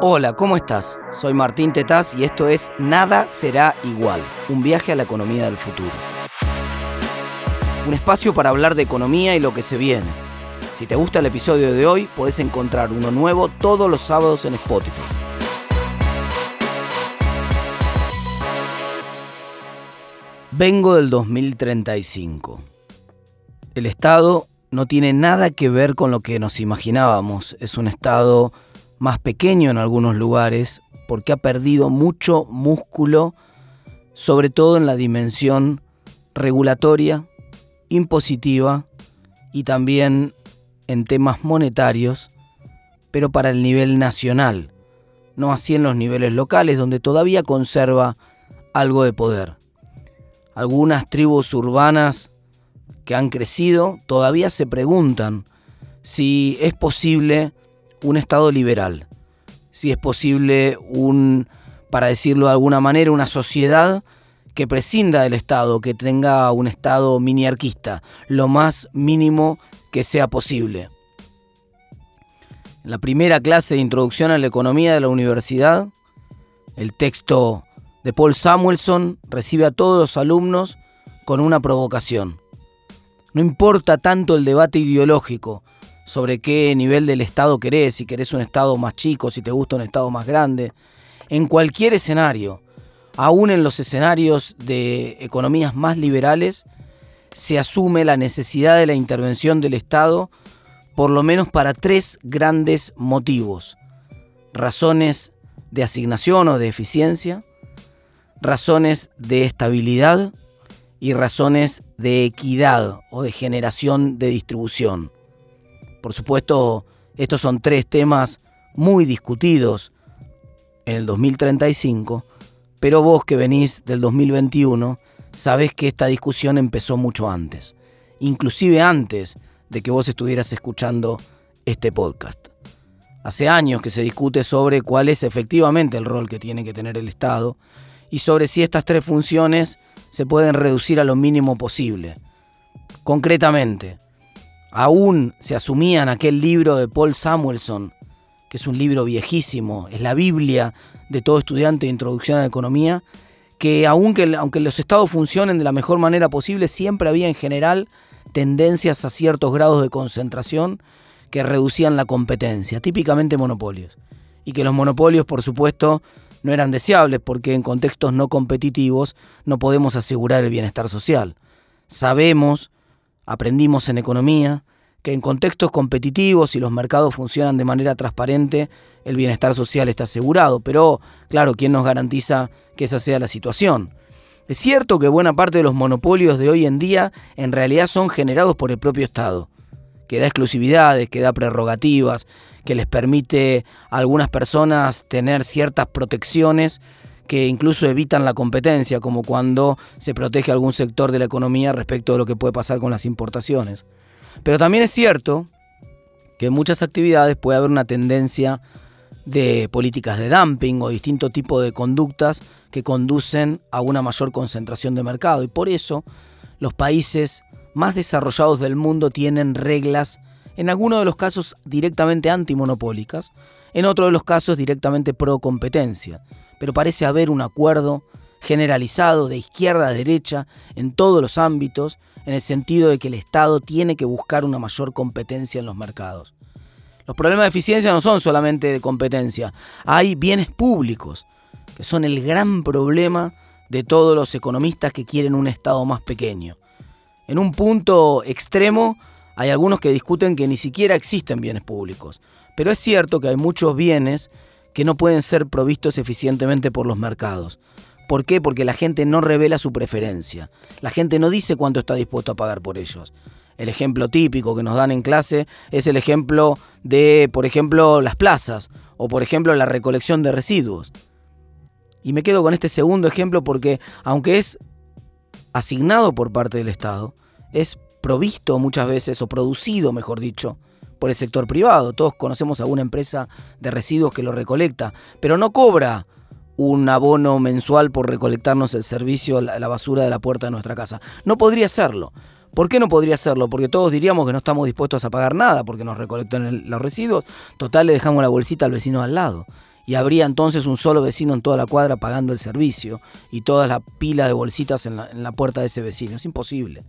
Hola, ¿cómo estás? Soy Martín Tetaz y esto es Nada será igual, un viaje a la economía del futuro. Un espacio para hablar de economía y lo que se viene. Si te gusta el episodio de hoy, puedes encontrar uno nuevo todos los sábados en Spotify. Vengo del 2035. El Estado no tiene nada que ver con lo que nos imaginábamos. Es un Estado más pequeño en algunos lugares porque ha perdido mucho músculo, sobre todo en la dimensión regulatoria, impositiva y también en temas monetarios, pero para el nivel nacional, no así en los niveles locales donde todavía conserva algo de poder. Algunas tribus urbanas que han crecido todavía se preguntan si es posible un Estado liberal, si es posible un, para decirlo de alguna manera, una sociedad que prescinda del Estado, que tenga un Estado miniarquista, lo más mínimo que sea posible. En la primera clase de introducción a la economía de la universidad, el texto de Paul Samuelson recibe a todos los alumnos con una provocación. No importa tanto el debate ideológico, sobre qué nivel del Estado querés, si querés un Estado más chico, si te gusta un Estado más grande. En cualquier escenario, aún en los escenarios de economías más liberales, se asume la necesidad de la intervención del Estado por lo menos para tres grandes motivos. Razones de asignación o de eficiencia, razones de estabilidad y razones de equidad o de generación de distribución. Por supuesto, estos son tres temas muy discutidos en el 2035, pero vos que venís del 2021, sabés que esta discusión empezó mucho antes, inclusive antes de que vos estuvieras escuchando este podcast. Hace años que se discute sobre cuál es efectivamente el rol que tiene que tener el Estado y sobre si estas tres funciones se pueden reducir a lo mínimo posible. Concretamente, aún se asumía en aquel libro de Paul Samuelson, que es un libro viejísimo, es la Biblia de todo estudiante de introducción a la economía, que aunque, aunque los estados funcionen de la mejor manera posible, siempre había en general tendencias a ciertos grados de concentración que reducían la competencia, típicamente monopolios. Y que los monopolios, por supuesto, no eran deseables porque en contextos no competitivos no podemos asegurar el bienestar social. Sabemos Aprendimos en economía que en contextos competitivos y los mercados funcionan de manera transparente, el bienestar social está asegurado. Pero, claro, ¿quién nos garantiza que esa sea la situación? Es cierto que buena parte de los monopolios de hoy en día en realidad son generados por el propio Estado, que da exclusividades, que da prerrogativas, que les permite a algunas personas tener ciertas protecciones que incluso evitan la competencia, como cuando se protege algún sector de la economía respecto de lo que puede pasar con las importaciones. Pero también es cierto que en muchas actividades puede haber una tendencia de políticas de dumping o distinto tipo de conductas que conducen a una mayor concentración de mercado. Y por eso los países más desarrollados del mundo tienen reglas, en algunos de los casos directamente antimonopólicas, en otros de los casos directamente pro competencia pero parece haber un acuerdo generalizado de izquierda a derecha en todos los ámbitos, en el sentido de que el Estado tiene que buscar una mayor competencia en los mercados. Los problemas de eficiencia no son solamente de competencia, hay bienes públicos, que son el gran problema de todos los economistas que quieren un Estado más pequeño. En un punto extremo, hay algunos que discuten que ni siquiera existen bienes públicos, pero es cierto que hay muchos bienes que no pueden ser provistos eficientemente por los mercados. ¿Por qué? Porque la gente no revela su preferencia. La gente no dice cuánto está dispuesto a pagar por ellos. El ejemplo típico que nos dan en clase es el ejemplo de, por ejemplo, las plazas o, por ejemplo, la recolección de residuos. Y me quedo con este segundo ejemplo porque, aunque es asignado por parte del Estado, es provisto muchas veces, o producido, mejor dicho, por el sector privado. Todos conocemos a alguna empresa de residuos que lo recolecta, pero no cobra un abono mensual por recolectarnos el servicio, la, basura de la puerta de nuestra casa. No podría hacerlo. ¿Por qué no podría hacerlo? Porque todos diríamos que no estamos dispuestos a pagar nada porque nos recolectan los residuos. Total, le dejamos la bolsita al vecino al lado. y habría entonces un solo vecino en toda la cuadra pagando el servicio y toda la pila de bolsitas en la, en la puerta de ese vecino. Es imposible.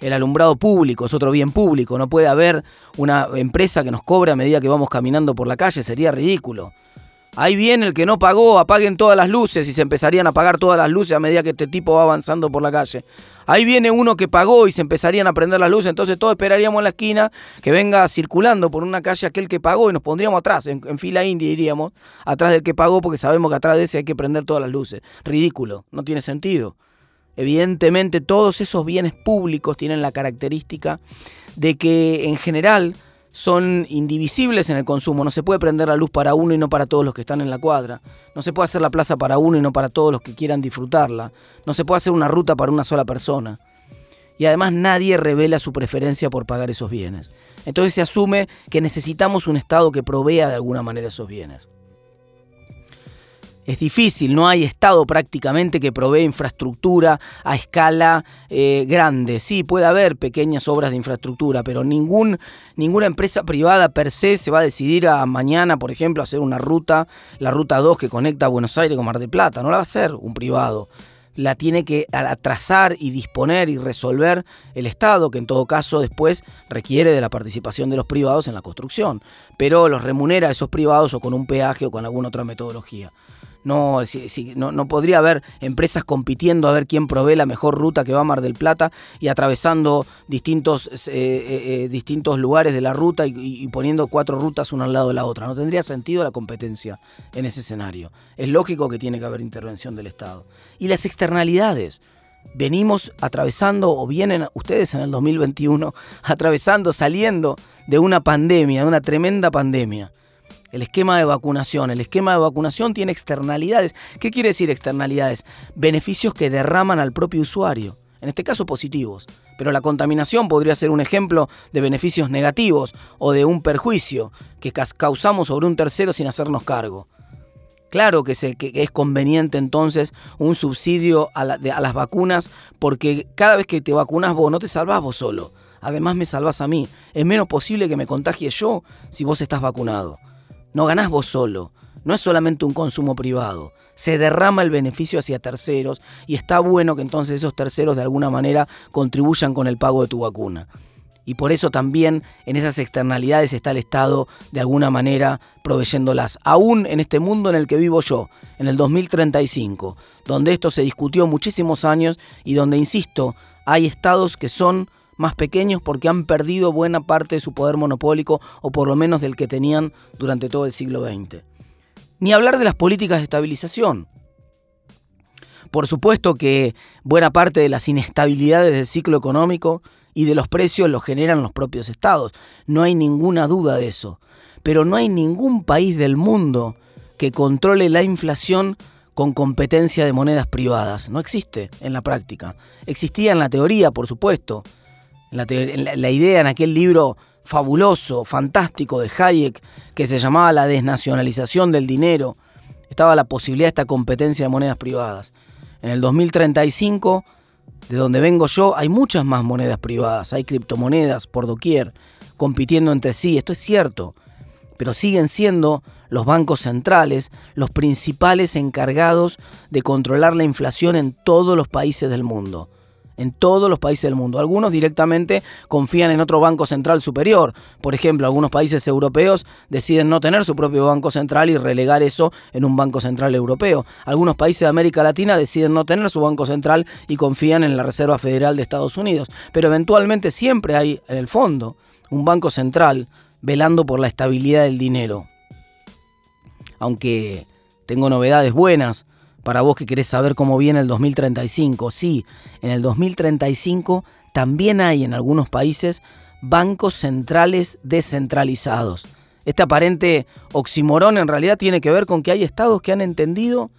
El alumbrado público es otro bien público. No puede haber una empresa que nos cobre a medida que vamos caminando por la calle. Sería ridículo. Ahí viene el que no pagó, apaguen todas las luces y se empezarían a apagar todas las luces a medida que este tipo va avanzando por la calle. Ahí viene uno que pagó y se empezarían a prender las luces, entonces todos esperaríamos en la esquina que venga circulando por una calle aquel que pagó y nos pondríamos atrás, en, fila india iríamos, atrás del que pagó porque sabemos que atrás de ese hay que prender todas las luces. Ridículo, no tiene sentido. Evidentemente todos esos bienes públicos tienen la característica de que en general son indivisibles en el consumo. No se puede prender la luz para uno y no para todos los que están en la cuadra. No se puede hacer la plaza para uno y no para todos los que quieran disfrutarla. No se puede hacer una ruta para una sola persona. Y además nadie revela su preferencia por pagar esos bienes. Entonces se asume que necesitamos un Estado que provea de alguna manera esos bienes es difícil, no hay Estado prácticamente que provee infraestructura a escala eh, grande. Sí, puede haber pequeñas obras de infraestructura, pero ningún, ninguna empresa privada per se se va a decidir a mañana, por ejemplo, hacer una ruta, la ruta 2 que conecta Buenos Aires con Mar del Plata. No la va a hacer un privado. La tiene que trazar y disponer y resolver el Estado, que en todo caso después requiere de la participación de los privados en la construcción. Pero los remunera a esos privados o con un peaje o con alguna otra metodología. No, no, podría haber empresas compitiendo a ver quién provee la mejor ruta que va a Mar del Plata y atravesando distintos, eh, eh, eh, distintos lugares de la ruta y, poniendo cuatro rutas una al lado de la otra. No tendría sentido la competencia en ese escenario. Es lógico que tiene que haber intervención del Estado. Y las externalidades venimos atravesando o vienen ustedes en el 2021 atravesando, saliendo de una pandemia, de una tremenda pandemia el esquema de vacunación. El esquema de vacunación tiene externalidades. ¿Qué quiere decir externalidades? Beneficios que derraman al propio usuario, en este caso positivos. Pero la contaminación podría ser un ejemplo de beneficios negativos o de un perjuicio que causamos sobre un tercero sin hacernos cargo. Claro que, es conveniente entonces un subsidio a, a las vacunas porque cada vez que te vacunas vos no te salvás vos solo. Además me salvás a mí. Es menos posible que me contagie yo si vos estás vacunado. No ganás vos solo, no es solamente un consumo privado, se derrama el beneficio hacia terceros y está bueno que entonces esos terceros de alguna manera contribuyan con el pago de tu vacuna. Y por eso también en esas externalidades está el Estado de alguna manera proveyéndolas. Aún en este mundo en el que vivo yo, en el 2035, donde esto se discutió muchísimos años y donde, insisto, hay estados que son más pequeños porque han perdido buena parte de su poder monopólico o por lo menos del que tenían durante todo el siglo XX. Ni hablar de las políticas de estabilización. Por supuesto que buena parte de las inestabilidades del ciclo económico y de los precios lo generan los propios estados. No hay ninguna duda de eso. Pero no hay ningún país del mundo que controle la inflación con competencia de monedas privadas. No existe en la práctica. Existía en la teoría, por supuesto, la, idea en aquel libro fabuloso, fantástico de Hayek, que se llamaba La desnacionalización del dinero, estaba la posibilidad de esta competencia de monedas privadas. En el 2035, de donde vengo yo, hay muchas más monedas privadas, hay criptomonedas por doquier, compitiendo entre sí, esto es cierto, pero siguen siendo los bancos centrales los principales encargados de controlar la inflación en todos los países del mundo en todos los países del mundo. Algunos directamente confían en otro banco central superior. Por ejemplo, algunos países europeos deciden no tener su propio banco central y relegar eso en un banco central europeo. Algunos países de América Latina deciden no tener su banco central y confían en la Reserva Federal de Estados Unidos. Pero eventualmente siempre hay en el fondo un banco central velando por la estabilidad del dinero. Aunque tengo novedades buenas para vos que querés saber cómo viene el 2035, sí, en el 2035 también hay en algunos países bancos centrales descentralizados. Este aparente oximorón en realidad tiene que ver con que hay estados que han entendido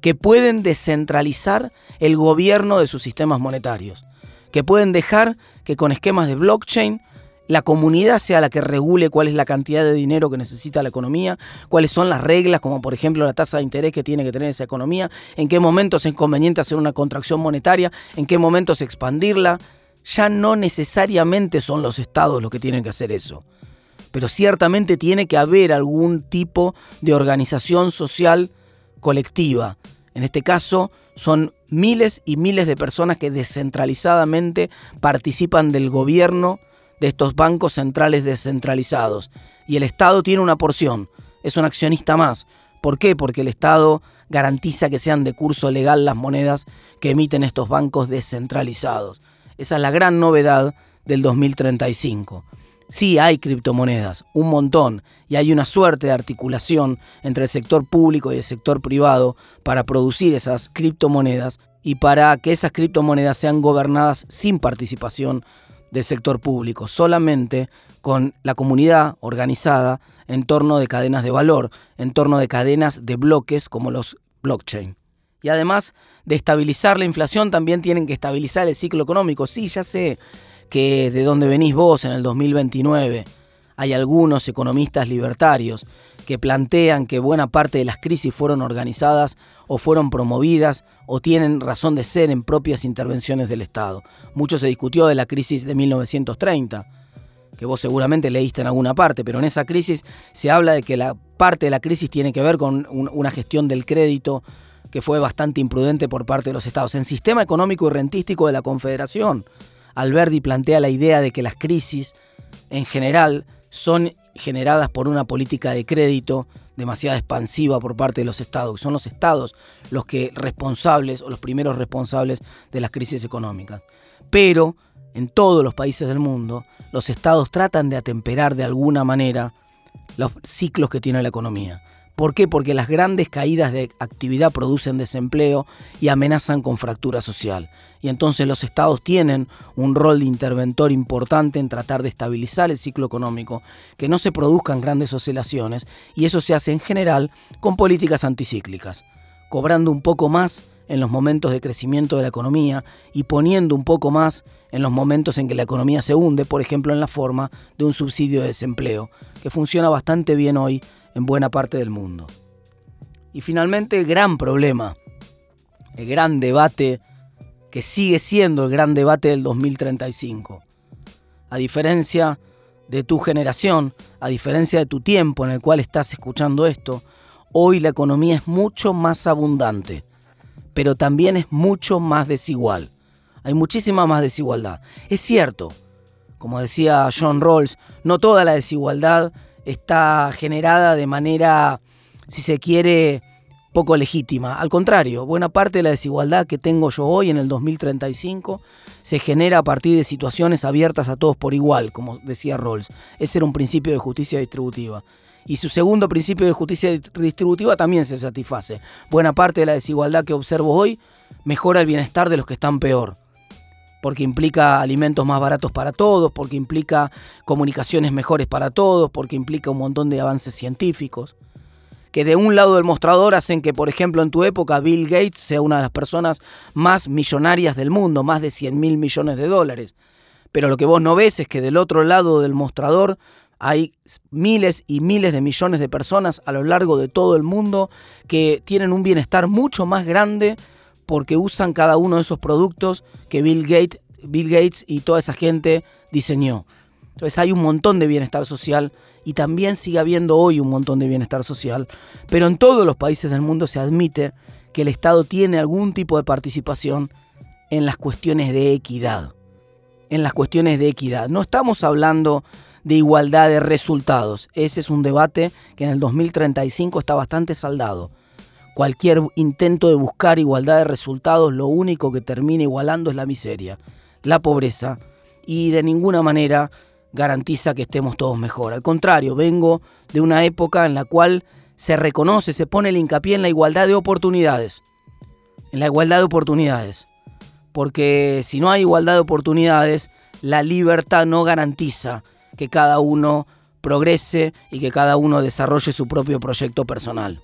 que pueden descentralizar el gobierno de sus sistemas monetarios, que pueden dejar que con esquemas de blockchain la comunidad sea la que regule cuál es la cantidad de dinero que necesita la economía, cuáles son las reglas, como por ejemplo la tasa de interés que tiene que tener esa economía, en qué momentos es conveniente hacer una contracción monetaria, en qué momentos expandirla. Ya no necesariamente son los estados los que tienen que hacer eso. pero ciertamente tiene que haber algún tipo de organización social colectiva. En este caso son miles y miles de personas que descentralizadamente participan del gobierno de estos bancos centrales descentralizados. Y el Estado tiene una porción, es un accionista más. ¿Por qué? Porque el Estado garantiza que sean de curso legal las monedas que emiten estos bancos descentralizados. Esa es la gran novedad del 2035. Sí hay criptomonedas, un montón, y hay una suerte de articulación entre el sector público y el sector privado para producir esas criptomonedas y para que esas criptomonedas sean gobernadas sin participación del sector público, solamente con la comunidad organizada en torno de cadenas de valor, en torno de cadenas de bloques como los blockchain. Y además de estabilizar la inflación, también tienen que estabilizar el ciclo económico. Sí, ya sé que de donde venís vos en el 2029 hay algunos economistas libertarios que plantean que buena parte de las crisis fueron organizadas o fueron promovidas o tienen razón de ser en propias intervenciones del Estado. Mucho se discutió de la crisis de 1930, que vos seguramente leíste en alguna parte, pero en esa crisis se habla de que la parte de la crisis tiene que ver con una gestión del crédito que fue bastante imprudente por parte de los estados. En sistema económico y rentístico de la Confederación, Alberti plantea la idea de que las crisis en general son generadas por una política de crédito demasiado expansiva por parte de los estados. Son los estados los que responsables o los primeros responsables de las crisis económicas. Pero en todos los países del mundo, los estados tratan de atemperar de alguna manera los ciclos que tiene la economía. ¿Por qué? Porque las grandes caídas de actividad producen desempleo y amenazan con fractura social. Y entonces los estados tienen un rol de interventor importante en tratar de estabilizar el ciclo económico, que no se produzcan grandes oscilaciones, y eso se hace en general con políticas anticíclicas, cobrando un poco más en los momentos de crecimiento de la economía y poniendo un poco más en los momentos en que la economía se hunde, por ejemplo en la forma de un subsidio de desempleo, que funciona bastante bien hoy en buena parte del mundo. Y finalmente, el gran problema, el gran debate que sigue siendo el gran debate del 2035. A diferencia de tu generación, a diferencia de tu tiempo en el cual estás escuchando esto, hoy la economía es mucho más abundante, pero también es mucho más desigual. Hay muchísima más desigualdad. Es cierto, como decía John Rawls, no toda la desigualdad está generada de manera, si se quiere, poco legítima. Al contrario, buena parte de la desigualdad que tengo yo hoy en el 2035 se genera a partir de situaciones abiertas a todos por igual, como decía Rawls. Ese era un principio de justicia distributiva. Y su segundo principio de justicia distributiva también se satisface. Buena parte de la desigualdad que observo hoy mejora el bienestar de los que están peor porque implica alimentos más baratos para todos, porque implica comunicaciones mejores para todos, porque implica un montón de avances científicos, que de un lado del mostrador hacen que, por ejemplo, en tu época Bill Gates sea una de las personas más millonarias del mundo, más de 100 mil millones de dólares. Pero lo que vos no ves es que del otro lado del mostrador hay miles y miles de millones de personas a lo largo de todo el mundo que tienen un bienestar mucho más grande porque usan cada uno de esos productos que Bill Gates, Bill Gates y toda esa gente diseñó. Entonces hay un montón de bienestar social y también sigue habiendo hoy un montón de bienestar social, pero en todos los países del mundo se admite que el Estado tiene algún tipo de participación en las cuestiones de equidad. En las cuestiones de equidad. No estamos hablando de igualdad de resultados. Ese es un debate que en el 2035 está bastante saldado. Cualquier intento de buscar igualdad de resultados lo único que termina igualando es la miseria, la pobreza y de ninguna manera garantiza que estemos todos mejor. Al contrario, vengo de una época en la cual se reconoce, se pone el hincapié en la igualdad de oportunidades. En la igualdad de oportunidades. Porque si no hay igualdad de oportunidades, la libertad no garantiza que cada uno progrese y que cada uno desarrolle su propio proyecto personal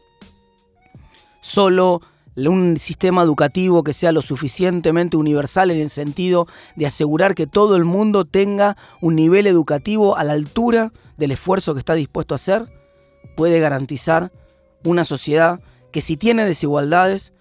solo un sistema educativo que sea lo suficientemente universal en el sentido de asegurar que todo el mundo tenga un nivel educativo a la altura del esfuerzo que está dispuesto a hacer, puede garantizar una sociedad que si tiene desigualdades,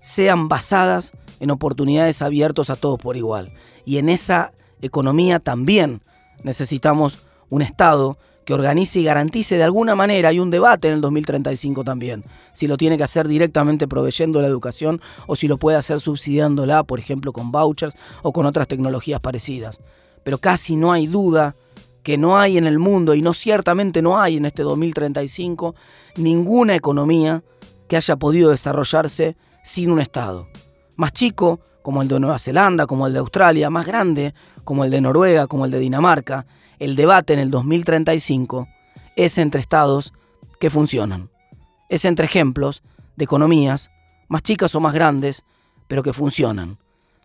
sean basadas en oportunidades abiertas a todos por igual. Y en esa economía también necesitamos un Estado que organice y garantice de alguna manera, hay un debate en el 2035 también, si lo tiene que hacer directamente proveyendo la educación o si lo puede hacer subsidiándola, por ejemplo, con vouchers o con otras tecnologías parecidas. Pero casi no hay duda que no hay en el mundo, y no ciertamente no hay en este 2035, ninguna economía que haya podido desarrollarse sin un Estado. Más chico, como el de Nueva Zelanda, como el de Australia, más grande, como el de Noruega, como el de Dinamarca, el debate en el 2035 es entre estados que funcionan. Es entre ejemplos de economías, más chicas o más grandes, pero que funcionan.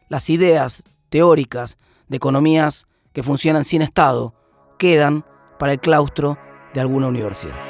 Las ideas teóricas de economías que funcionan sin Estado quedan para el claustro de alguna universidad.